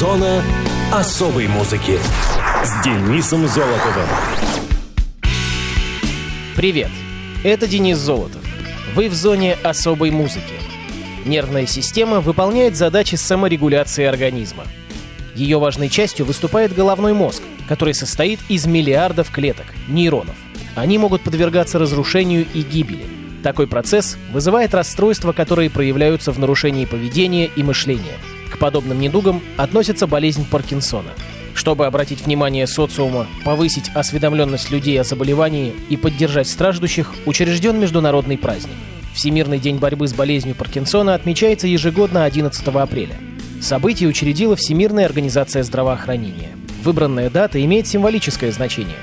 Зона особой музыки с Денисом Золотовым. Привет, это Денис Золотов. Вы в зоне особой музыки. Нервная система выполняет задачи саморегуляции организма. Ее важной частью выступает головной мозг, который состоит из миллиардов клеток, нейронов. Они могут подвергаться разрушению и гибели. Такой процесс вызывает расстройства, которые проявляются в нарушении поведения и мышления. Подобным недугам относится болезнь Паркинсона. Чтобы обратить внимание социума, повысить осведомленность людей о заболевании и поддержать страждущих, учрежден международный праздник. Всемирный день борьбы с болезнью Паркинсона отмечается ежегодно 11 апреля. Событие учредила Всемирная организация здравоохранения. Выбранная дата имеет символическое значение.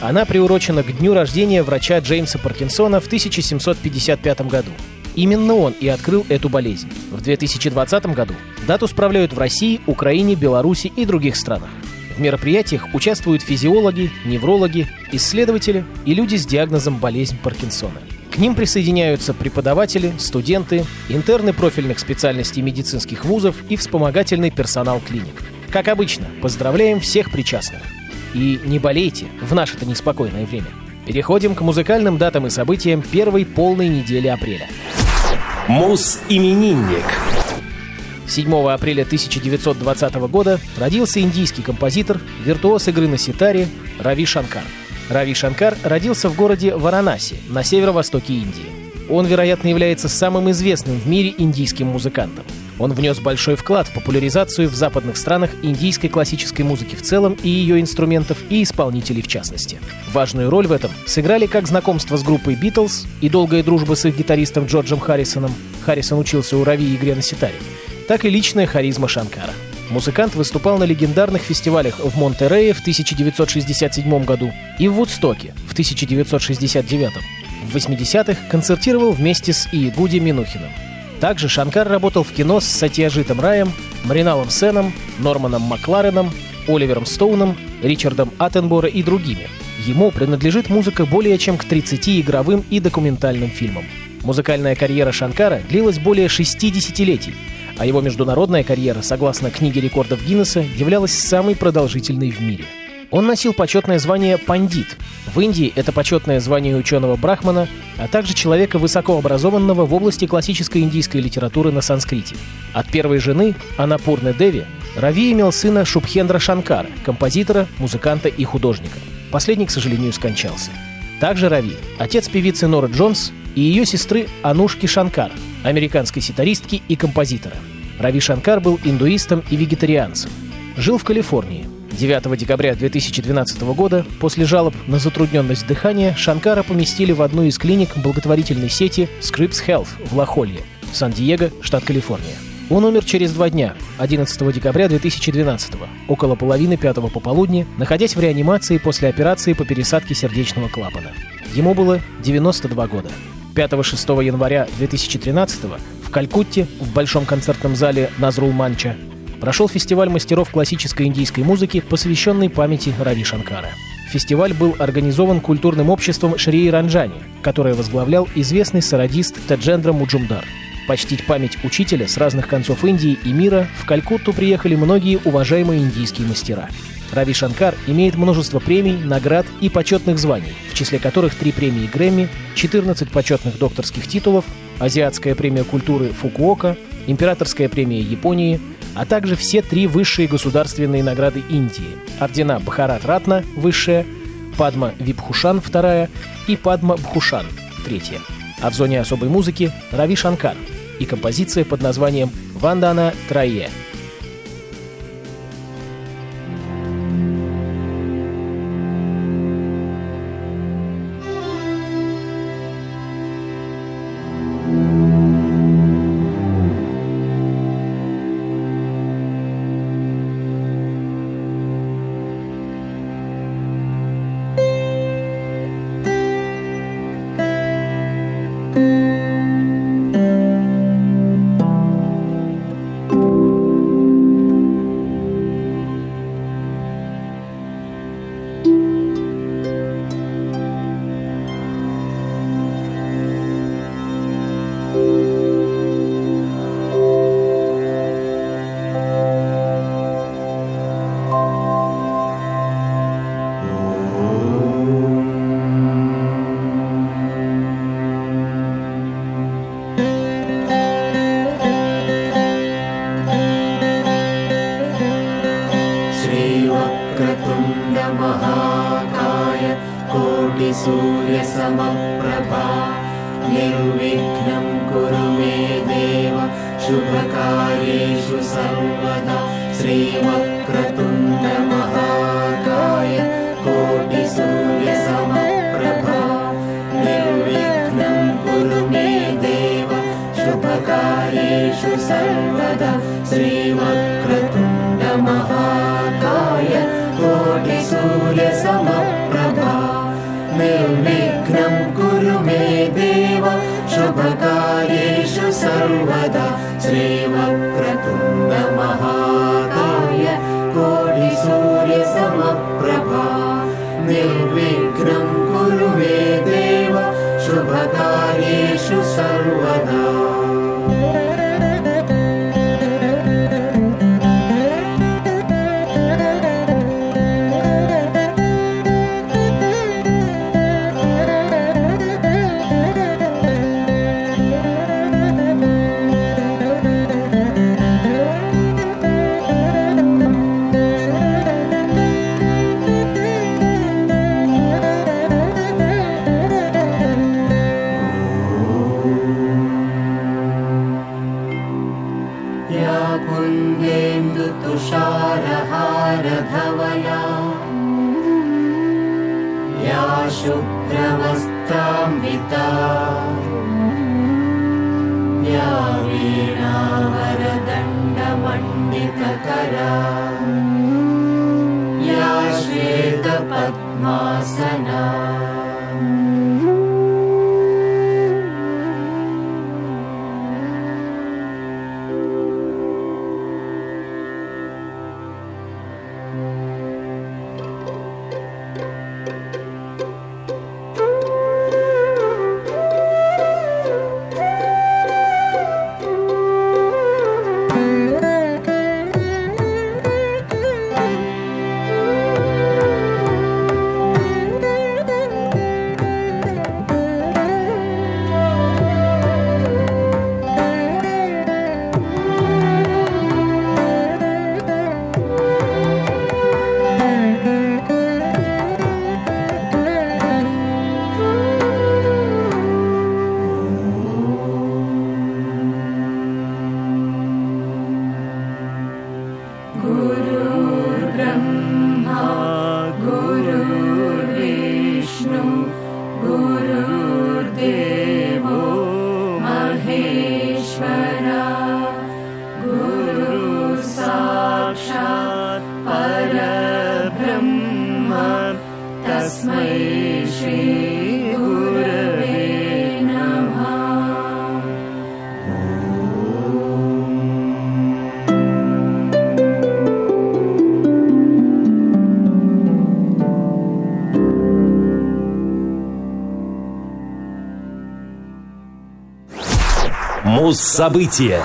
Она приурочена к дню рождения врача Джеймса Паркинсона в 1755 году. Именно он и открыл эту болезнь. В 2020 году дату справляют в России, Украине, Беларуси и других странах. В мероприятиях участвуют физиологи, неврологи, исследователи и люди с диагнозом болезнь Паркинсона. К ним присоединяются преподаватели, студенты, интерны профильных специальностей медицинских вузов и вспомогательный персонал клиник. Как обычно, поздравляем всех причастных. И не болейте в наше-то неспокойное время. Переходим к музыкальным датам и событиям первой полной недели апреля. Мус-именинник. 7 апреля 1920 года родился индийский композитор, виртуоз игры на ситаре Рави Шанкар. Рави Шанкар родился в городе Варанаси на северо-востоке Индии. Он, вероятно, является самым известным в мире индийским музыкантом. Он внес большой вклад в популяризацию в западных странах индийской классической музыки в целом и ее инструментов и исполнителей в частности. Важную роль в этом сыграли как знакомство с группой Битлз и долгая дружба с их гитаристом Джорджем Харрисоном, Харрисон учился у Рави игре на ситаре, так и личная харизма Шанкара. Музыкант выступал на легендарных фестивалях в Монтерее в 1967 году и в Вудстоке в 1969. В 80-х концертировал вместе с Иегуди Минухиным. Также Шанкар работал в кино с Сатьяжитом Раем, Мариналом Сеном, Норманом Маклареном, Оливером Стоуном, Ричардом Аттенбора и другими. Ему принадлежит музыка более чем к 30 игровым и документальным фильмам. Музыкальная карьера Шанкара длилась более шести десятилетий, а его международная карьера, согласно книге рекордов Гиннесса, являлась самой продолжительной в мире. Он носил почетное звание «пандит». В Индии это почетное звание ученого брахмана, а также человека высокообразованного в области классической индийской литературы на санскрите. От первой жены, Анапурны Деви, Рави имел сына Шубхендра Шанкара, композитора, музыканта и художника. Последний, к сожалению, скончался. Также Рави – отец певицы Нора Джонс и ее сестры Анушки Шанкар, американской ситаристки и композитора. Рави Шанкар был индуистом и вегетарианцем. Жил в Калифорнии. 9 декабря 2012 года, после жалоб на затрудненность дыхания, Шанкара поместили в одну из клиник благотворительной сети Scripps Health в Лахолье, Сан-Диего, штат Калифорния. Он умер через два дня, 11 декабря 2012 около половины пятого пополудни, находясь в реанимации после операции по пересадке сердечного клапана. Ему было 92 года. 5-6 января 2013 в Калькутте, в Большом концертном зале Назрул Манча, прошел фестиваль мастеров классической индийской музыки, посвященный памяти Рави Шанкара. Фестиваль был организован культурным обществом Шри Ранджани, которое возглавлял известный сарадист Таджендра Муджумдар. Почтить память учителя с разных концов Индии и мира в Калькутту приехали многие уважаемые индийские мастера. Рави Шанкар имеет множество премий, наград и почетных званий, в числе которых три премии Грэмми, 14 почетных докторских титулов, Азиатская премия культуры Фукуока, Императорская премия Японии, а также все три высшие государственные награды Индии – ордена Бхарат Ратна – высшая, Падма Випхушан – вторая и Падма Бхушан – третья. А в зоне особой музыки – Рави Шанкар и композиция под названием «Вандана Трае» – कोटिसूर्यसमप्रभा निर्विघ्नं कुरु मे देव शुभकार्येषु सर्वदा श्रीवक्रतुण्डमहाकाय कोटिसूर्यसमप्रभा निर्विघ्नं कुरु मे देव शुभकार्येषु सर्वदा श्रीवक्रतुण्डमहाकाय कोटिसूर्यसमप्रभा शुभकार्येषु सर्वदा श्रीवक्रतुण्डमहाकाय या शुभ्रवस्त्रान्विता। या वीणावरदण्डमण्डितकरा। या श्वेतपद्मासना Муз-события.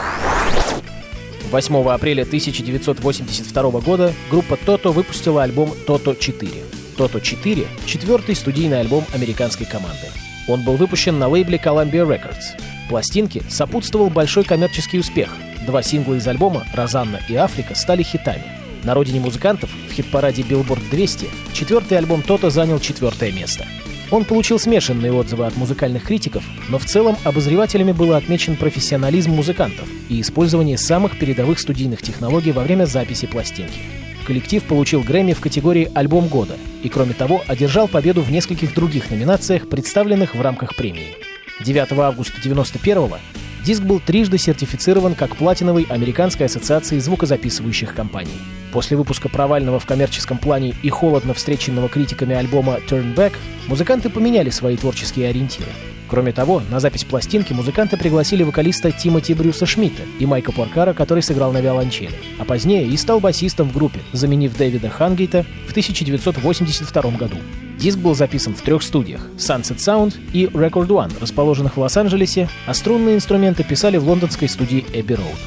8 апреля 1982 года группа Toto выпустила альбом Toto 4. Toto 4 — четвертый студийный альбом американской команды. Он был выпущен на лейбле Columbia Records. Пластинке сопутствовал большой коммерческий успех. Два сингла из альбома «Розанна» и «Африка» стали хитами. На родине музыкантов в хит-параде Billboard 200 четвертый альбом Toto занял четвертое место. Он получил смешанные отзывы от музыкальных критиков, но в целом обозревателями был отмечен профессионализм музыкантов и использование самых передовых студийных технологий во время записи пластинки. Коллектив получил Грэмми в категории «Альбом года» и, кроме того, одержал победу в нескольких других номинациях, представленных в рамках премии. 9 августа 1991 диск был трижды сертифицирован как платиновый Американской ассоциацией звукозаписывающих компаний. После выпуска провального в коммерческом плане и холодно встреченного критиками альбома Turn Back, музыканты поменяли свои творческие ориентиры. Кроме того, на запись пластинки музыканты пригласили вокалиста Тимоти Брюса Шмидта и Майка Поркара, который сыграл на виолончели, а позднее и стал басистом в группе, заменив Дэвида Хангейта в 1982 году. Диск был записан в трех студиях — Sunset Sound и Record One, расположенных в Лос-Анджелесе, а струнные инструменты писали в лондонской студии Abbey Road.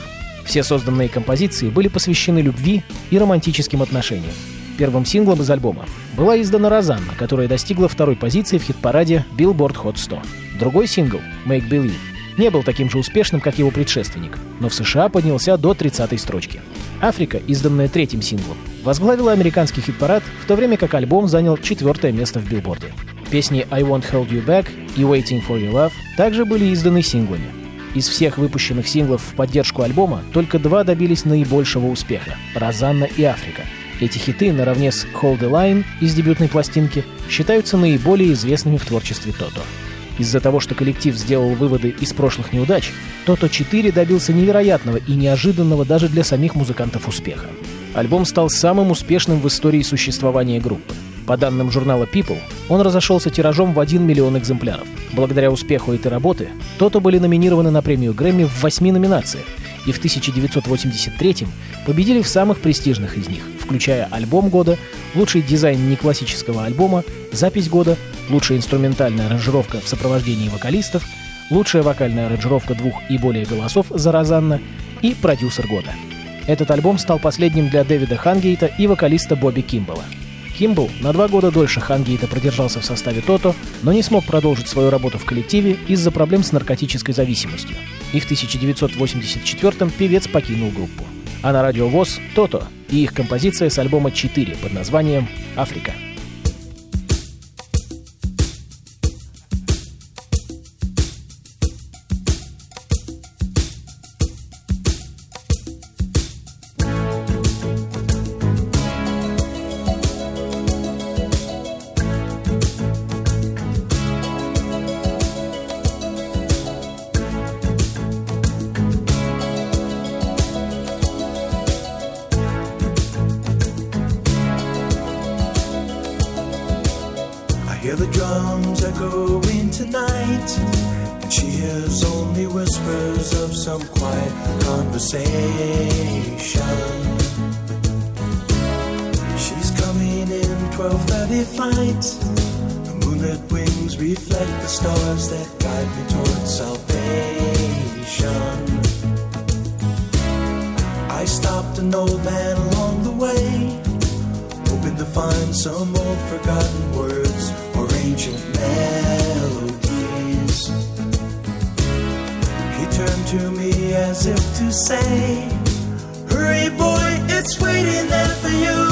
Все созданные композиции были посвящены любви и романтическим отношениям. Первым синглом из альбома была издана «Розанна», которая достигла второй позиции в хит-параде Billboard Hot 100. Другой сингл «Make Believe» не был таким же успешным, как его предшественник, но в США поднялся до 30-й строчки. «Африка», изданная третьим синглом, возглавила американский хит-парад, в то время как альбом занял четвертое место в билборде. Песни «I Won't Hold You Back» и «Waiting for Your Love» также были изданы синглами. Из всех выпущенных синглов в поддержку альбома только два добились наибольшего успеха – «Розанна» и «Африка». Эти хиты, наравне с «Hold the Line» из дебютной пластинки, считаются наиболее известными в творчестве Тото. Из-за того, что коллектив сделал выводы из прошлых неудач, Тото 4 добился невероятного и неожиданного даже для самих музыкантов успеха. Альбом стал самым успешным в истории существования группы. По данным журнала People, он разошелся тиражом в 1 миллион экземпляров. Благодаря успеху этой работы, Тото были номинированы на премию Грэмми в восьми номинациях, и в 1983 победили в самых престижных из них, включая альбом года, лучший дизайн неклассического альбома, запись года, лучшая инструментальная аранжировка в сопровождении вокалистов, лучшая вокальная аранжировка двух и более голосов за Розанна и продюсер года. Этот альбом стал последним для Дэвида Хангейта и вокалиста Бобби Кимбала. Кимбл на два года дольше Хангейта продержался в составе Тото, но не смог продолжить свою работу в коллективе из-за проблем с наркотической зависимостью. И в 1984-м певец покинул группу. А на радио ВОЗ Тото и их композиция с альбома «4» под названием «Африка». Some quiet conversation. She's coming in 12:30 flight. The moonlit wings reflect the stars that guide me towards salvation. As if to say, Hurry, boy, it's waiting there for you.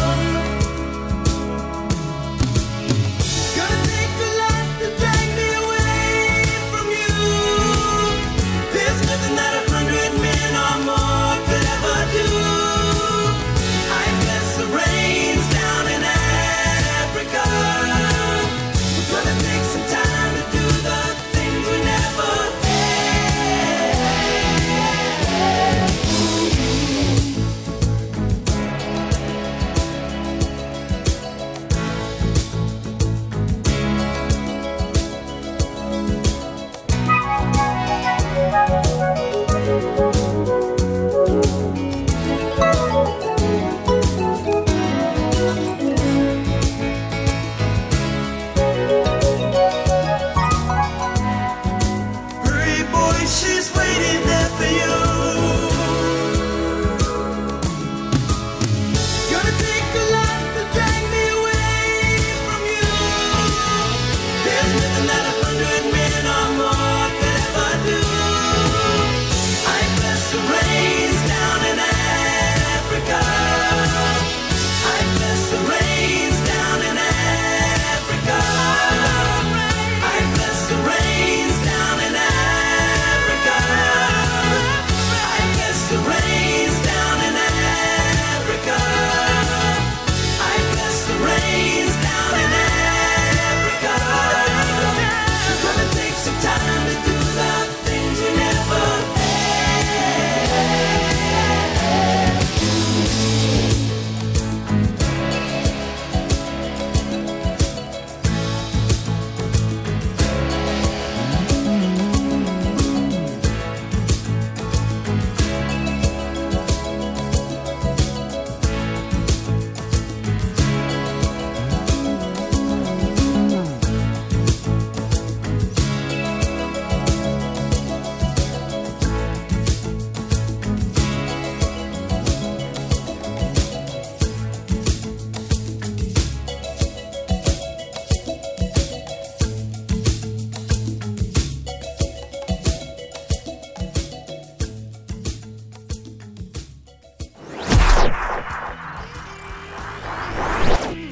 she's waiting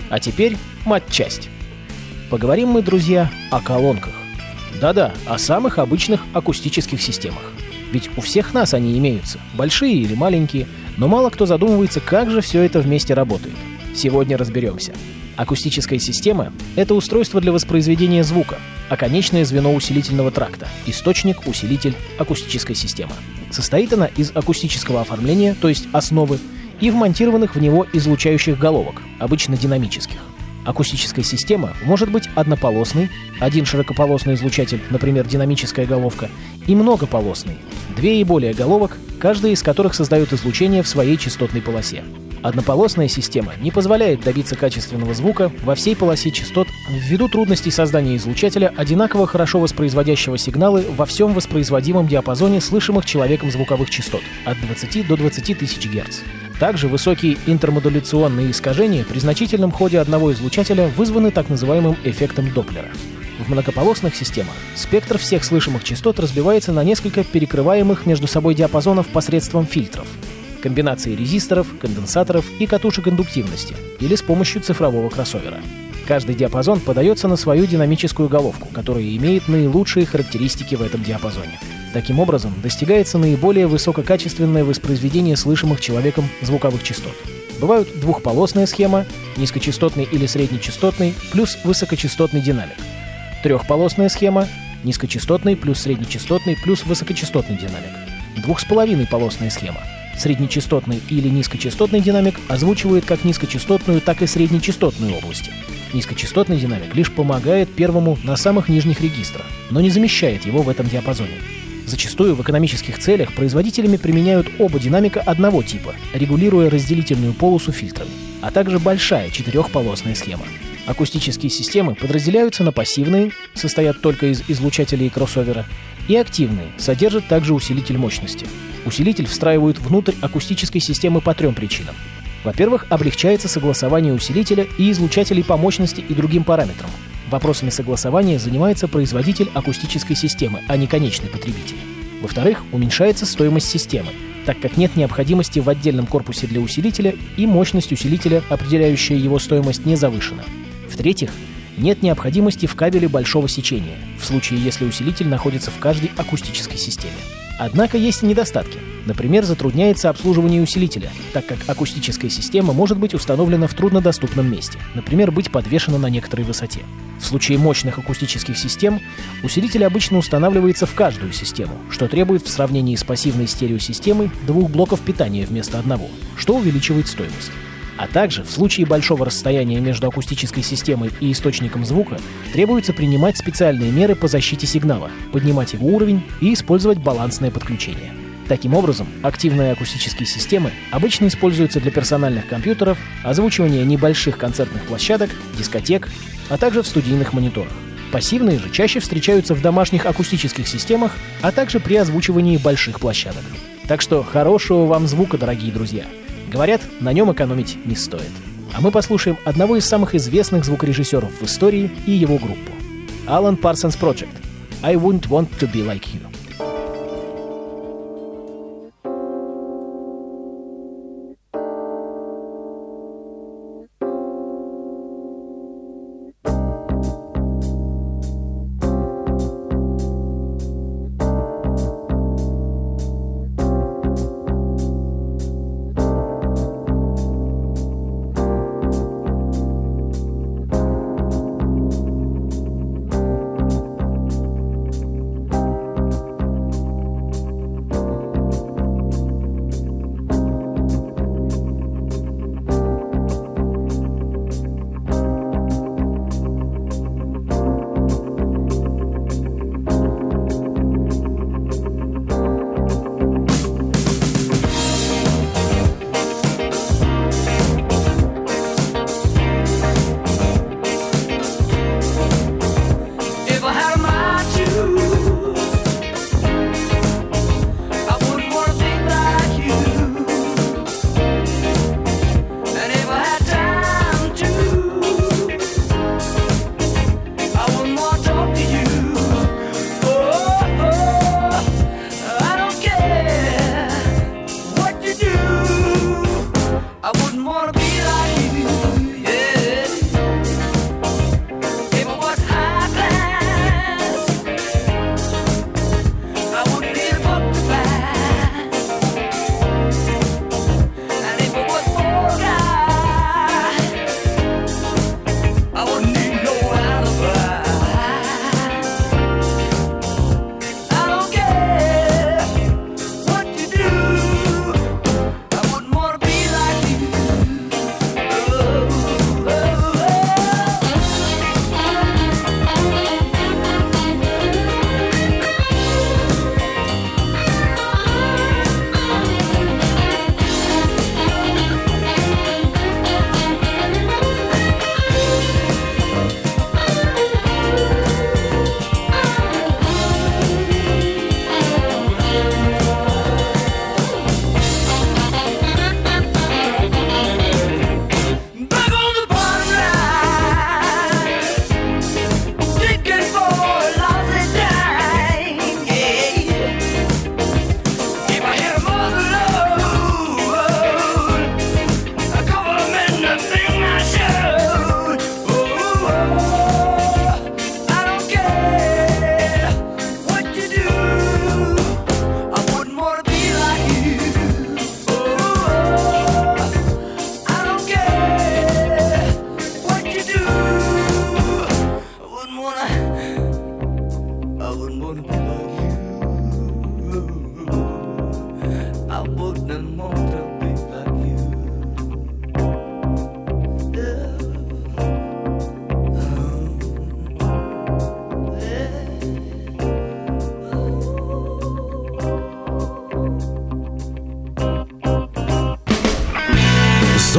А теперь матчасть. Поговорим мы, друзья, о колонках. Да-да, о самых обычных акустических системах. Ведь у всех нас они имеются, большие или маленькие, но мало кто задумывается, как же все это вместе работает. Сегодня разберемся. Акустическая система — это устройство для воспроизведения звука, а конечное звено усилительного тракта — источник, усилитель, акустическая система. Состоит она из акустического оформления, то есть основы, и вмонтированных в него излучающих головок, обычно динамических. Акустическая система может быть однополосной, один широкополосный излучатель, например, динамическая головка, и многополосной, две и более головок, каждая из которых создает излучение в своей частотной полосе. Однополосная система не позволяет добиться качественного звука во всей полосе частот ввиду трудностей создания излучателя, одинаково хорошо воспроизводящего сигналы во всем воспроизводимом диапазоне слышимых человеком звуковых частот от 20 до 20 тысяч Гц. Также высокие интермодуляционные искажения при значительном ходе одного излучателя вызваны так называемым эффектом Доплера. В многополосных системах спектр всех слышимых частот разбивается на несколько перекрываемых между собой диапазонов посредством фильтров – комбинации резисторов, конденсаторов и катушек индуктивности или с помощью цифрового кроссовера. Каждый диапазон подается на свою динамическую головку, которая имеет наилучшие характеристики в этом диапазоне. Таким образом, достигается наиболее высококачественное воспроизведение слышимых человеком звуковых частот. Бывают двухполосная схема, низкочастотный или среднечастотный, плюс высокочастотный динамик. Трехполосная схема, низкочастотный плюс среднечастотный плюс высокочастотный динамик. Двухсполовиной полосная схема, Среднечастотный или низкочастотный динамик озвучивает как низкочастотную, так и среднечастотную области. Низкочастотный динамик лишь помогает первому на самых нижних регистрах, но не замещает его в этом диапазоне. Зачастую в экономических целях производителями применяют оба динамика одного типа, регулируя разделительную полосу фильтрами, а также большая четырехполосная схема. Акустические системы подразделяются на пассивные, состоят только из излучателей и кроссовера, и активные, содержат также усилитель мощности. Усилитель встраивают внутрь акустической системы по трем причинам. Во-первых, облегчается согласование усилителя и излучателей по мощности и другим параметрам. Вопросами согласования занимается производитель акустической системы, а не конечный потребитель. Во-вторых, уменьшается стоимость системы, так как нет необходимости в отдельном корпусе для усилителя и мощность усилителя, определяющая его стоимость, не завышена. В-третьих, нет необходимости в кабеле большого сечения, в случае если усилитель находится в каждой акустической системе. Однако есть и недостатки. Например, затрудняется обслуживание усилителя, так как акустическая система может быть установлена в труднодоступном месте, например, быть подвешена на некоторой высоте. В случае мощных акустических систем усилитель обычно устанавливается в каждую систему, что требует в сравнении с пассивной стереосистемой двух блоков питания вместо одного, что увеличивает стоимость. А также в случае большого расстояния между акустической системой и источником звука требуется принимать специальные меры по защите сигнала, поднимать его уровень и использовать балансное подключение. Таким образом, активные акустические системы обычно используются для персональных компьютеров, озвучивания небольших концертных площадок, дискотек, а также в студийных мониторах. Пассивные же чаще встречаются в домашних акустических системах, а также при озвучивании больших площадок. Так что хорошего вам звука, дорогие друзья! Говорят, на нем экономить не стоит. А мы послушаем одного из самых известных звукорежиссеров в истории и его группу. Alan Parsons Project. I wouldn't want to be like you.